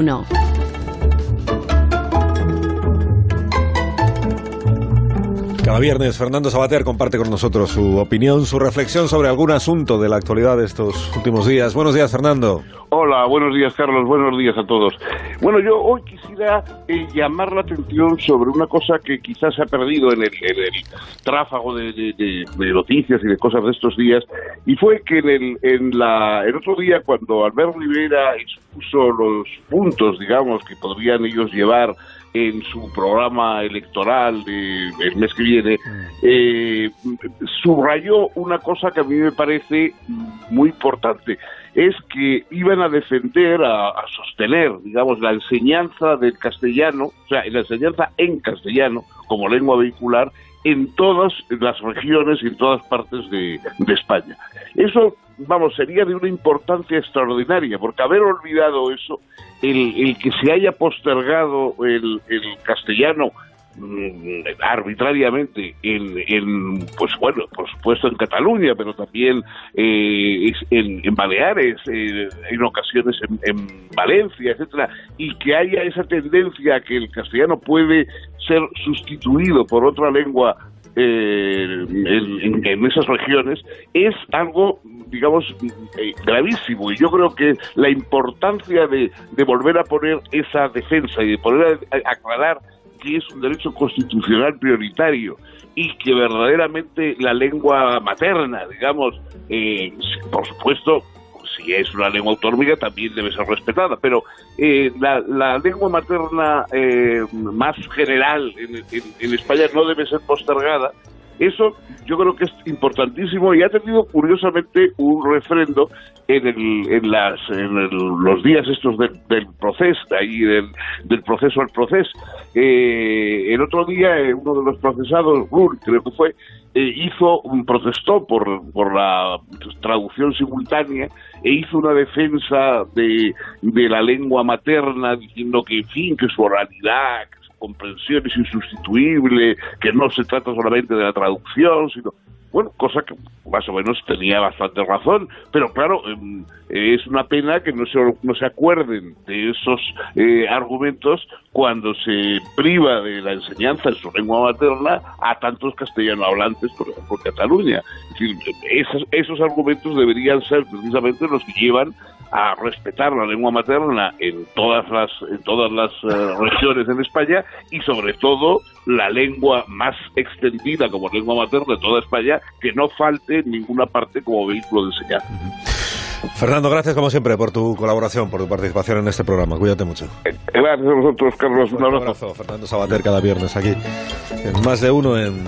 No. Cada viernes Fernando Sabater comparte con nosotros su opinión, su reflexión sobre algún asunto de la actualidad de estos últimos días. Buenos días, Fernando. Hola, buenos días, Carlos. Buenos días a todos. Bueno, yo hoy quisiera eh, llamar la atención sobre una cosa que quizás se ha perdido en el, tráfago de, noticias y de cosas de estos días, y fue que en el, en la, el otro día, cuando Albert Rivera expuso los puntos, digamos, que podrían ellos llevar en su programa electoral del mes que viene, eh, subrayó una cosa que a mí me parece muy importante. Es que iban a defender, a, sostener, digamos, la enseñanza del castellano, o sea, la enseñanza en castellano como lengua vehicular en todas las regiones y en todas partes de, España. Eso vamos, sería de una importancia extraordinaria, porque haber olvidado eso, el, que se haya postergado el, castellano mm, arbitrariamente en, pues bueno por supuesto en Cataluña pero también eh, en, Baleares eh, en ocasiones en, en, Valencia etcétera y que haya esa tendencia a que el castellano puede ser sustituido por otra lengua eh, en, esas regiones es algo, digamos, eh, gravísimo. Y yo creo que la importancia de, volver a poner esa defensa y de poder aclarar que es un derecho constitucional prioritario y que verdaderamente la lengua materna, digamos, eh, por supuesto, si es una lengua autonómica también debe ser respetada, pero eh, la, lengua materna eh, más general en, España no debe ser postergada. Eso yo creo que es importantísimo y ha tenido curiosamente un refrendo en, el, en, las, en los días estos del proceso, ahí del, proceso al proceso. Eh, el otro día uno de los procesados, creo que fue, hizo un protestó por, por la traducción simultánea e hizo una defensa de, de la lengua materna diciendo que, en fin, que su oralidad, comprensión es insustituible, que no se trata solamente de la traducción, sino bueno, cosa que más o menos tenía bastante razón, pero claro, em, es una pena que no se, no se acuerden de esos eh, argumentos cuando se priva de la enseñanza en su lengua materna a tantos castellano hablantes, por en Cataluña. Es decir, esos, esos argumentos deberían ser precisamente los que llevan a respetar la lengua materna en todas las en todas las eh, regiones en España y sobre todo la lengua más extendida como lengua materna de toda España que no falte en ninguna parte como vehículo de enseñanza. Fernando, gracias como siempre por tu colaboración, por tu participación en este programa. Cuídate mucho. Eh, gracias a vosotros, Carlos. Un abrazo. Fernando Sabater cada viernes aquí. En más de uno en